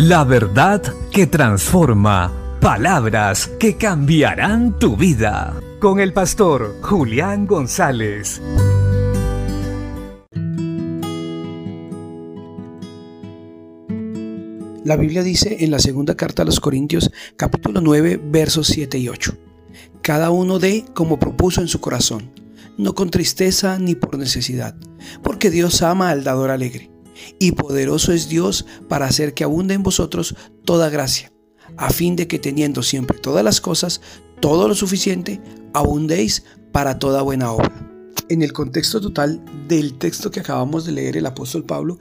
La verdad que transforma. Palabras que cambiarán tu vida. Con el pastor Julián González. La Biblia dice en la segunda carta a los Corintios capítulo 9 versos 7 y 8. Cada uno dé como propuso en su corazón, no con tristeza ni por necesidad, porque Dios ama al dador alegre y poderoso es Dios para hacer que abunde en vosotros toda gracia, a fin de que teniendo siempre todas las cosas, todo lo suficiente, abundéis para toda buena obra. En el contexto total del texto que acabamos de leer, el apóstol Pablo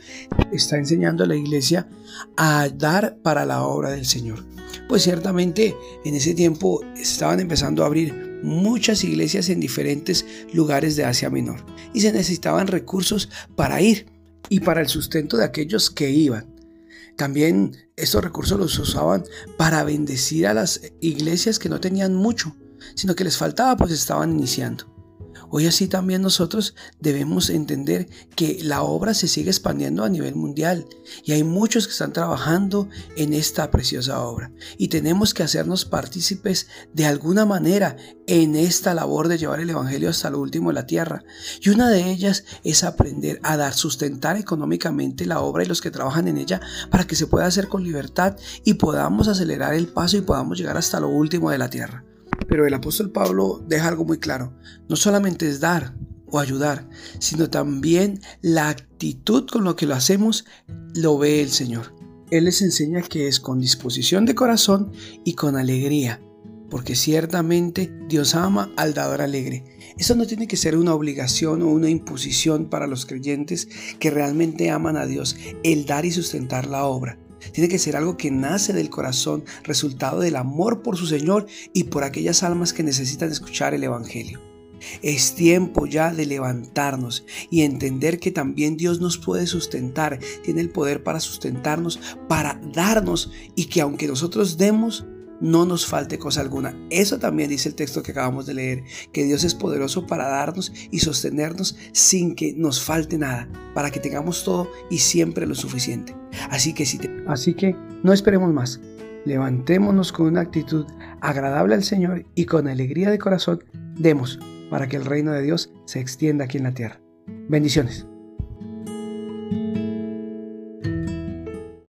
está enseñando a la iglesia a dar para la obra del Señor. Pues ciertamente en ese tiempo estaban empezando a abrir muchas iglesias en diferentes lugares de Asia Menor y se necesitaban recursos para ir y para el sustento de aquellos que iban. También estos recursos los usaban para bendecir a las iglesias que no tenían mucho, sino que les faltaba pues estaban iniciando. Hoy así también nosotros debemos entender que la obra se sigue expandiendo a nivel mundial y hay muchos que están trabajando en esta preciosa obra y tenemos que hacernos partícipes de alguna manera en esta labor de llevar el Evangelio hasta lo último de la tierra. Y una de ellas es aprender a dar, sustentar económicamente la obra y los que trabajan en ella para que se pueda hacer con libertad y podamos acelerar el paso y podamos llegar hasta lo último de la tierra. Pero el apóstol Pablo deja algo muy claro. No solamente es dar o ayudar, sino también la actitud con lo que lo hacemos lo ve el Señor. Él les enseña que es con disposición de corazón y con alegría, porque ciertamente Dios ama al dador alegre. Eso no tiene que ser una obligación o una imposición para los creyentes que realmente aman a Dios, el dar y sustentar la obra. Tiene que ser algo que nace del corazón, resultado del amor por su Señor y por aquellas almas que necesitan escuchar el Evangelio. Es tiempo ya de levantarnos y entender que también Dios nos puede sustentar, tiene el poder para sustentarnos, para darnos y que aunque nosotros demos, no nos falte cosa alguna. Eso también dice el texto que acabamos de leer, que Dios es poderoso para darnos y sostenernos sin que nos falte nada, para que tengamos todo y siempre lo suficiente. Así que, Así que no esperemos más. Levantémonos con una actitud agradable al Señor y con alegría de corazón demos para que el reino de Dios se extienda aquí en la tierra. Bendiciones.